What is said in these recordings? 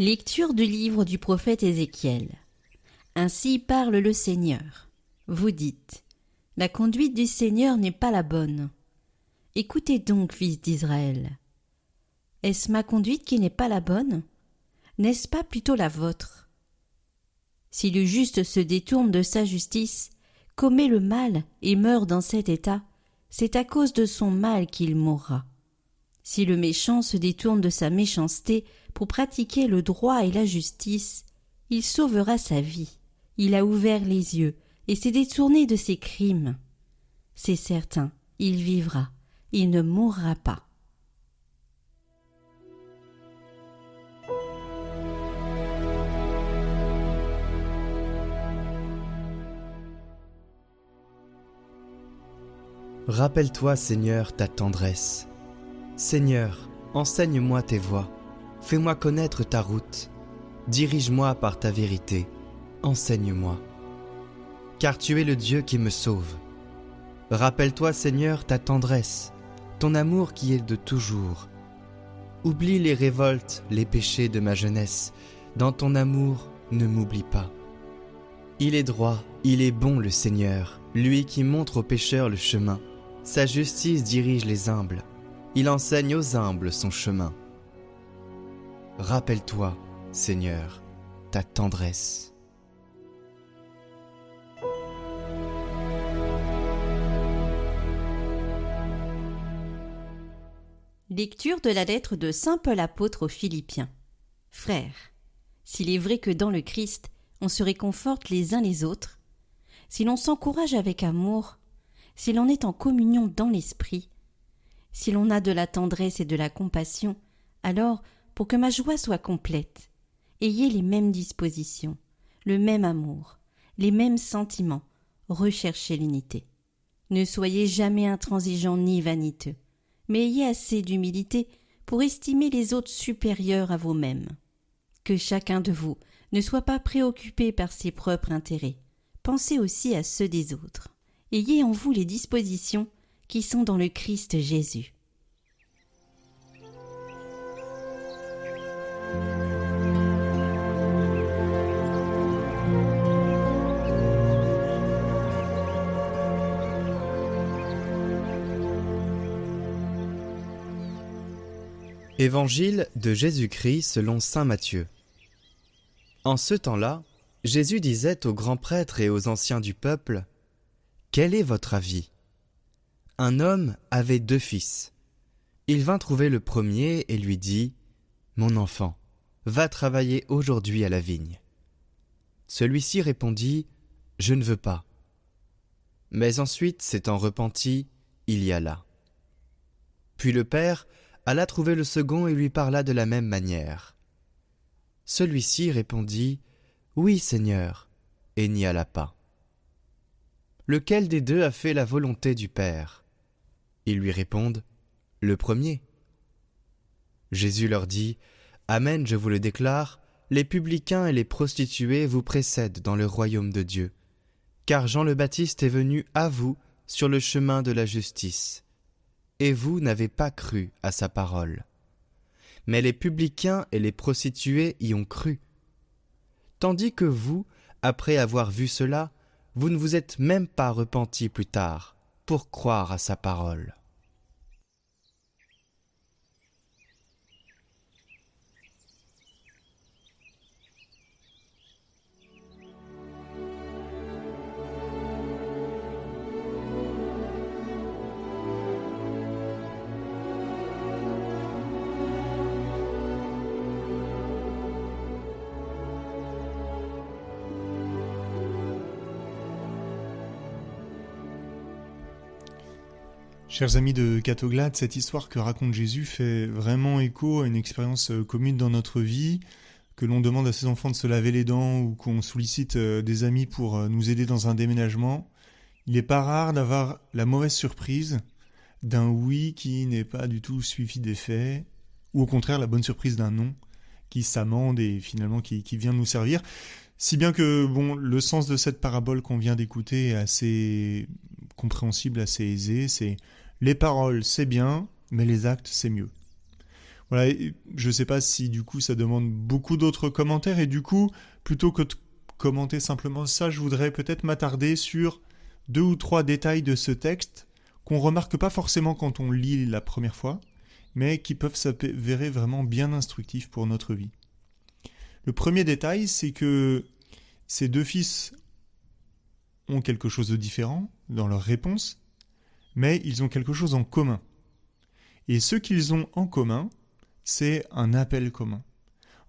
Lecture du livre du prophète Ézéchiel. Ainsi parle le Seigneur. Vous dites La conduite du Seigneur n'est pas la bonne. Écoutez donc, fils d'Israël. Est-ce ma conduite qui n'est pas la bonne? N'est-ce pas plutôt la vôtre? Si le juste se détourne de sa justice, commet le mal et meurt dans cet état, c'est à cause de son mal qu'il mourra. Si le méchant se détourne de sa méchanceté pour pratiquer le droit et la justice, il sauvera sa vie. Il a ouvert les yeux et s'est détourné de ses crimes. C'est certain, il vivra, il ne mourra pas. Rappelle-toi, Seigneur, ta tendresse Seigneur, enseigne-moi tes voies, fais-moi connaître ta route, dirige-moi par ta vérité, enseigne-moi. Car tu es le Dieu qui me sauve. Rappelle-toi, Seigneur, ta tendresse, ton amour qui est de toujours. Oublie les révoltes, les péchés de ma jeunesse, dans ton amour, ne m'oublie pas. Il est droit, il est bon le Seigneur, lui qui montre aux pécheurs le chemin. Sa justice dirige les humbles il enseigne aux humbles son chemin. Rappelle-toi, Seigneur, ta tendresse. Lecture de la lettre de Saint Paul apôtre aux Philippiens. Frères, s'il est vrai que dans le Christ on se réconforte les uns les autres, si l'on s'encourage avec amour, si l'on est en communion dans l'esprit, si l'on a de la tendresse et de la compassion, alors, pour que ma joie soit complète, ayez les mêmes dispositions, le même amour, les mêmes sentiments, recherchez l'unité. Ne soyez jamais intransigeants ni vaniteux, mais ayez assez d'humilité pour estimer les autres supérieurs à vous-mêmes. Que chacun de vous ne soit pas préoccupé par ses propres intérêts. Pensez aussi à ceux des autres. Ayez en vous les dispositions qui sont dans le Christ Jésus. Évangile de Jésus-Christ selon Saint Matthieu. En ce temps-là, Jésus disait aux grands prêtres et aux anciens du peuple Quel est votre avis? Un homme avait deux fils. Il vint trouver le premier et lui dit Mon enfant, va travailler aujourd'hui à la vigne. Celui-ci répondit Je ne veux pas. Mais ensuite, s'étant repenti, il y alla. Puis le père alla trouver le second et lui parla de la même manière. Celui-ci répondit Oui, Seigneur, et n'y alla pas. Lequel des deux a fait la volonté du Père? Ils lui répondent Le premier. Jésus leur dit Amen, je vous le déclare, les publicains et les prostituées vous précèdent dans le royaume de Dieu. Car Jean le Baptiste est venu à vous sur le chemin de la justice, et vous n'avez pas cru à sa parole. Mais les publicains et les prostituées y ont cru. Tandis que vous, après avoir vu cela, vous ne vous êtes même pas repentis plus tard pour croire à sa parole. Chers amis de Catoglade, cette histoire que raconte Jésus fait vraiment écho à une expérience euh, commune dans notre vie, que l'on demande à ses enfants de se laver les dents ou qu'on sollicite euh, des amis pour euh, nous aider dans un déménagement, il n'est pas rare d'avoir la mauvaise surprise d'un oui qui n'est pas du tout suivi des faits, ou au contraire la bonne surprise d'un non qui s'amende et finalement qui, qui, vient nous servir. Si bien que bon, le sens de cette parabole qu'on vient d'écouter est assez compréhensible, assez aisé. C'est les paroles, c'est bien, mais les actes, c'est mieux. Voilà, je sais pas si du coup ça demande beaucoup d'autres commentaires et du coup, plutôt que de commenter simplement ça, je voudrais peut-être m'attarder sur deux ou trois détails de ce texte qu'on remarque pas forcément quand on lit la première fois, mais qui peuvent s'avérer vraiment bien instructifs pour notre vie. Le premier détail, c'est que ces deux fils ont quelque chose de différent dans leur réponse, mais ils ont quelque chose en commun. Et ce qu'ils ont en commun, c'est un appel commun.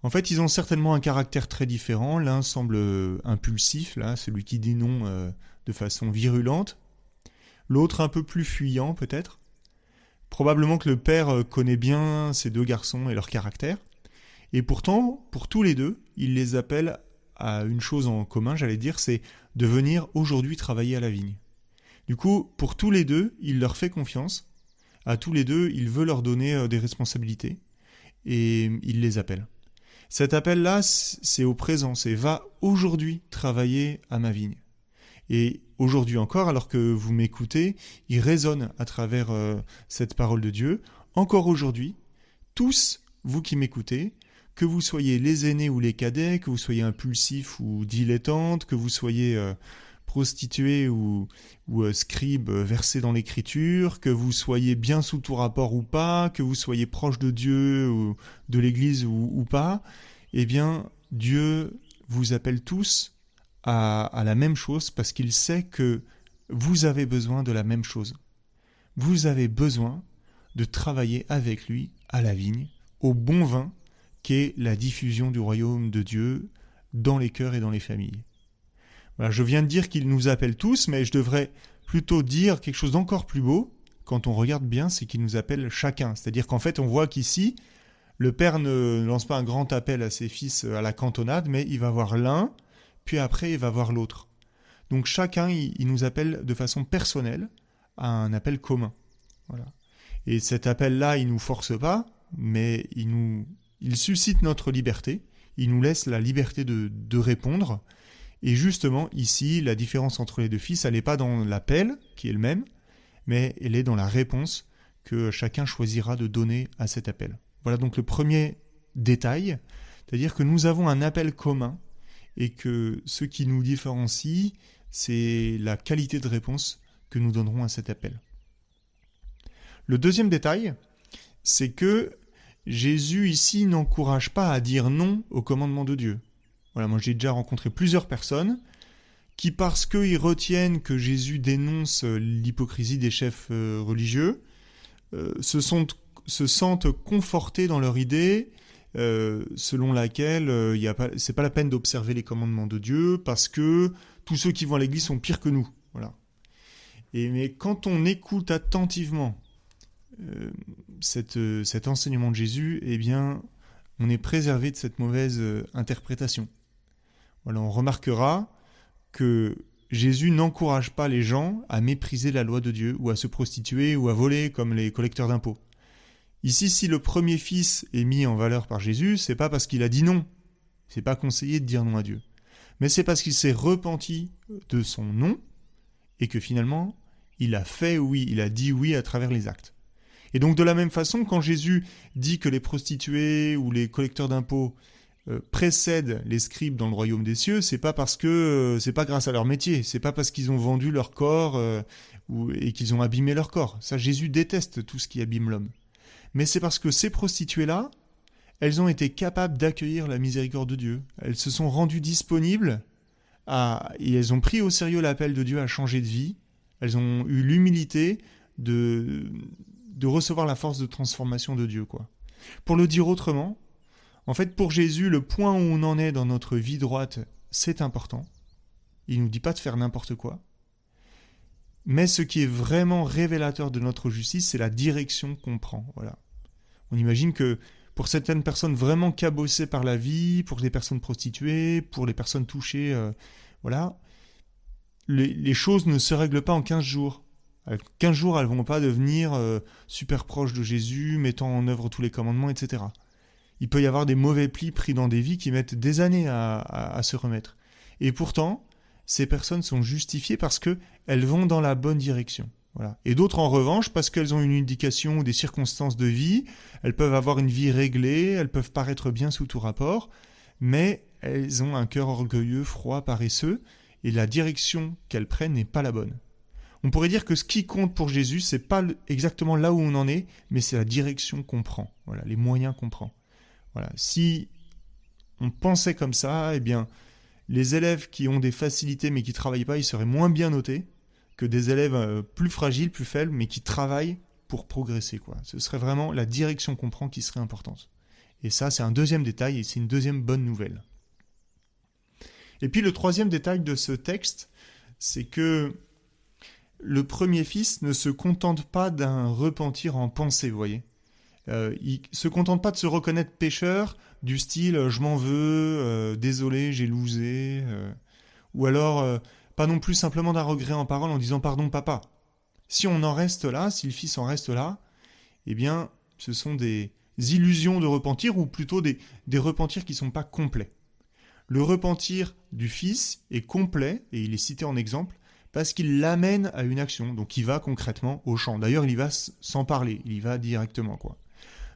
En fait, ils ont certainement un caractère très différent. L'un semble impulsif, là, celui qui dit non euh, de façon virulente. L'autre un peu plus fuyant, peut-être. Probablement que le père euh, connaît bien ces deux garçons et leur caractère. Et pourtant, pour tous les deux, il les appelle à une chose en commun, j'allais dire, c'est de venir aujourd'hui travailler à la vigne. Du coup, pour tous les deux, il leur fait confiance. À tous les deux, il veut leur donner euh, des responsabilités et il les appelle. Cet appel-là, c'est au présent, c'est va aujourd'hui travailler à ma vigne. Et aujourd'hui encore, alors que vous m'écoutez, il résonne à travers euh, cette parole de Dieu. Encore aujourd'hui, tous, vous qui m'écoutez, que vous soyez les aînés ou les cadets, que vous soyez impulsif ou dilettante, que vous soyez euh, prostituée ou, ou euh, scribe versé dans l'écriture, que vous soyez bien sous tout rapport ou pas, que vous soyez proche de Dieu ou de l'Église ou, pas, eh bien Dieu vous appelle tous à, à la même chose parce qu'il sait que vous avez besoin de la même chose. Vous avez besoin de travailler avec lui à la vigne, au bon vin, qu'est la diffusion du royaume de Dieu dans les cœurs et dans les familles je viens de dire qu'il nous appelle tous, mais je devrais plutôt dire quelque chose d'encore plus beau. Quand on regarde bien, c'est qu'il nous appelle chacun. C'est-à-dire qu'en fait, on voit qu'ici, le père ne lance pas un grand appel à ses fils à la cantonade, mais il va voir l'un, puis après, il va voir l'autre. Donc chacun, il, nous appelle de façon personnelle à un appel commun. Et cet appel-là, il nous force pas, mais il nous, suscite notre liberté. Il nous laisse la liberté de, de répondre et justement, ici, la différence entre les deux fils, elle n'est pas dans l'appel, qui est le même, mais elle est dans la réponse que chacun choisira de donner à cet appel. Voilà donc le premier détail, c'est-à-dire que nous avons un appel commun et que ce qui nous différencie, c'est la qualité de réponse que nous donnerons à cet appel. Le deuxième détail, c'est que Jésus ici n'encourage pas à dire non au commandement de Dieu. Voilà, moi j'ai déjà rencontré plusieurs personnes qui, parce qu'ils retiennent que Jésus dénonce euh, l'hypocrisie des chefs euh, religieux, euh, se, sentent confortés dans leur idée selon laquelle ce pas, c'est pas la peine d'observer les commandements de Dieu parce que tous ceux qui vont à l'église sont pires que nous. Voilà. Et mais quand on écoute attentivement cet enseignement de Jésus, eh bien, on est préservé de cette mauvaise interprétation on remarquera que Jésus n'encourage pas les gens à mépriser la loi de Dieu ou à se prostituer ou à voler comme les collecteurs d'impôts. Ici, si le premier fils est mis en valeur par Jésus, c'est pas parce qu'il a dit non. C'est pas conseillé de dire non à Dieu. Mais c'est parce qu'il s'est repenti de son non et que finalement, il a fait oui, il a dit oui à travers les actes. Et donc de la même façon, quand Jésus dit que les prostituées ou les collecteurs d'impôts précèdent les scribes dans le royaume des cieux, c'est pas parce que euh, c'est pas grâce à leur métier, c'est pas parce qu'ils ont vendu leur corps euh, ou, et qu'ils ont abîmé leur corps. Ça, Jésus déteste tout ce qui abîme l'homme. Mais c'est parce que ces prostituées-là, elles ont été capables d'accueillir la miséricorde de Dieu. Elles se sont rendues disponibles à, et elles ont pris au sérieux l'appel de Dieu à changer de vie. Elles ont eu l'humilité de, de recevoir la force de transformation de Dieu, quoi. Pour le dire autrement, en fait, pour Jésus, le point où on en est dans notre vie droite, c'est important. Il ne nous dit pas de faire n'importe quoi. Mais ce qui est vraiment révélateur de notre justice, c'est la direction qu'on prend. Voilà. On imagine que pour certaines personnes vraiment cabossées par la vie, pour les personnes prostituées, pour les personnes touchées, euh, voilà, les, choses ne se règlent pas en 15 jours. 15 jours, elles vont pas devenir euh, super proches de Jésus, mettant en œuvre tous les commandements, etc. Il peut y avoir des mauvais plis pris dans des vies qui mettent des années à, se remettre. Et pourtant, ces personnes sont justifiées parce que elles vont dans la bonne direction. Et d'autres, en revanche, parce qu'elles ont une indication ou des circonstances de vie, elles peuvent avoir une vie réglée, elles peuvent paraître bien sous tout rapport, mais elles ont un cœur orgueilleux, froid, paresseux, et la direction qu'elles prennent n'est pas la bonne. On pourrait dire que ce qui compte pour Jésus, c'est pas exactement là où on en est, mais c'est la direction qu'on prend, voilà, les moyens qu'on prend. Si on pensait comme ça, eh bien, les élèves qui ont des facilités mais qui travaillent pas, ils seraient moins bien notés que des élèves euh, plus fragiles, plus faibles, mais qui travaillent pour progresser. Quoi. Ce serait vraiment la direction qu'on prend qui serait importante. Et ça, c'est un deuxième détail et c'est une deuxième bonne nouvelle. Et puis le troisième détail de ce texte, c'est que le premier fils ne se contente pas d'un repentir en pensée, vous voyez. Euh, il se contente pas de se reconnaître pécheur, du style euh, je m'en veux, euh, désolé, j'ai lousé, ou alors pas non plus simplement d'un regret en parole en disant pardon papa. Si on en reste là, si le fils en reste là, eh bien ce sont des illusions de repentir ou plutôt des, des repentirs qui ne sont pas complets. Le repentir du fils est complet, et il est cité en exemple, parce qu'il l'amène à une action, donc il va concrètement au champ. D'ailleurs, il y va sans parler, il y va directement, quoi.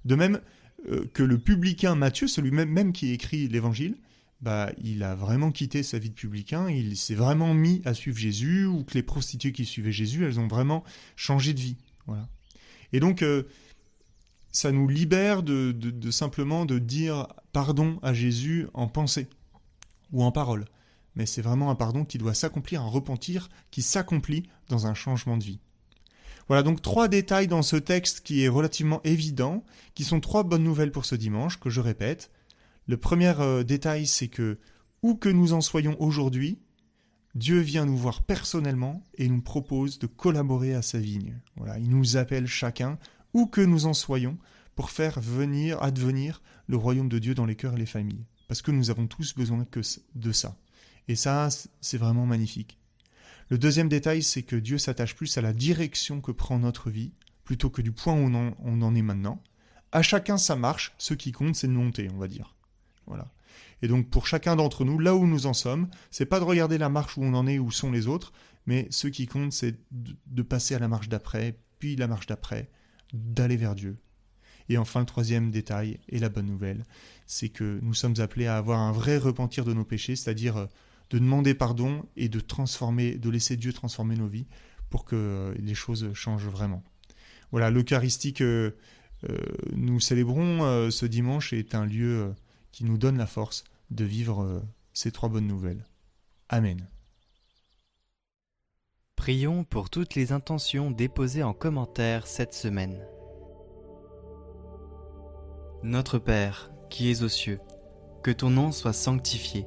De même euh, que le publicain Matthieu, celui même, qui écrit l'évangile, bah, il a vraiment quitté sa vie de publicain, il s'est vraiment mis à suivre Jésus, ou que les prostituées qui suivaient Jésus, elles ont vraiment changé de vie. Voilà. Et donc, euh, ça nous libère de, de, simplement de dire pardon à Jésus en pensée ou en parole. Mais c'est vraiment un pardon qui doit s'accomplir, un repentir qui s'accomplit dans un changement de vie. Voilà donc trois détails dans ce texte qui est relativement évident, qui sont trois bonnes nouvelles pour ce dimanche, que je répète. Le premier euh, détail, c'est que, où que nous en soyons aujourd'hui, Dieu vient nous voir personnellement et nous propose de collaborer à sa vigne. Voilà, il nous appelle chacun, où que nous en soyons, pour faire venir, advenir le royaume de Dieu dans les cœurs et les familles parce que nous avons tous besoin que de ça. Et ça, c'est vraiment magnifique. Le deuxième détail, c'est que Dieu s'attache plus à la direction que prend notre vie, plutôt que du point où on en, est maintenant. À chacun sa marche, ce qui compte, c'est de monter, on va dire. Voilà. Et donc pour chacun d'entre nous, là où nous en sommes, c'est pas de regarder la marche où on en est, où sont les autres, mais ce qui compte, c'est de passer à la marche d'après, puis la marche d'après, d'aller vers Dieu, et enfin, le troisième détail et la bonne nouvelle, c'est que nous sommes appelés à avoir un vrai repentir de nos péchés, c'est-à-dire euh, de demander pardon et de transformer, de laisser Dieu transformer nos vies pour que euh, les choses changent vraiment. Voilà, l'Eucharistie que euh, nous célébrons ce dimanche est un lieu qui nous donne la force de vivre ces trois bonnes nouvelles. Amen. Prions pour toutes les intentions déposées en commentaire cette semaine. Notre Père, qui es aux cieux, que ton nom soit sanctifié,